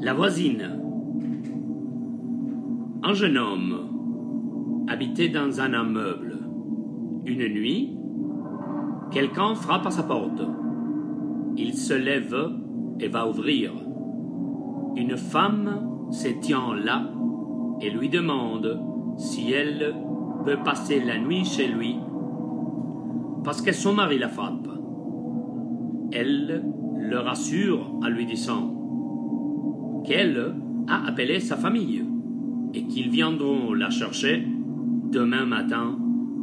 La voisine. Un jeune homme habitait dans un immeuble. Une nuit, quelqu'un frappe à sa porte. Il se lève et va ouvrir. Une femme se tient là et lui demande si elle peut passer la nuit chez lui parce que son mari la frappe. Elle le rassure en lui disant qu'elle a appelé sa famille et qu'ils viendront la chercher demain matin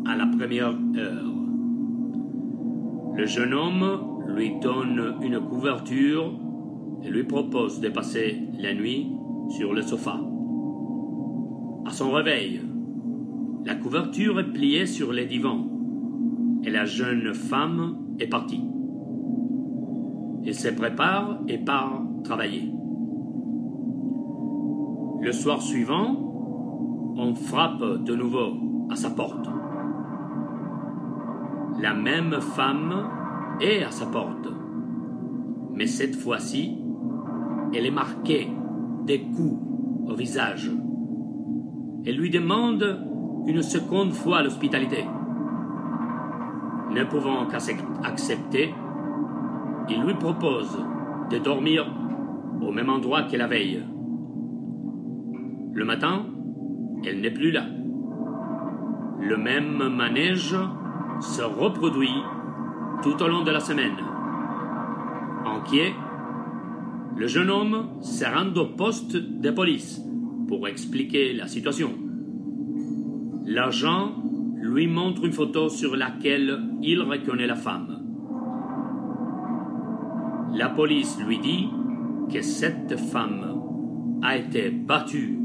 à la première heure. Le jeune homme lui donne une couverture et lui propose de passer la nuit sur le sofa. À son réveil, la couverture est pliée sur le divan et la jeune femme est partie. Il se prépare et part travailler. Le soir suivant, on frappe de nouveau à sa porte. La même femme est à sa porte, mais cette fois-ci, elle est marquée des coups au visage. Elle lui demande une seconde fois l'hospitalité. Ne pouvant qu'accepter, il lui propose de dormir au même endroit que la veille. Le matin, elle n'est plus là. Le même manège se reproduit tout au long de la semaine. Inquiet, le jeune homme se rend au poste de police pour expliquer la situation. L'agent lui montre une photo sur laquelle il reconnaît la femme. La police lui dit que cette femme a été battue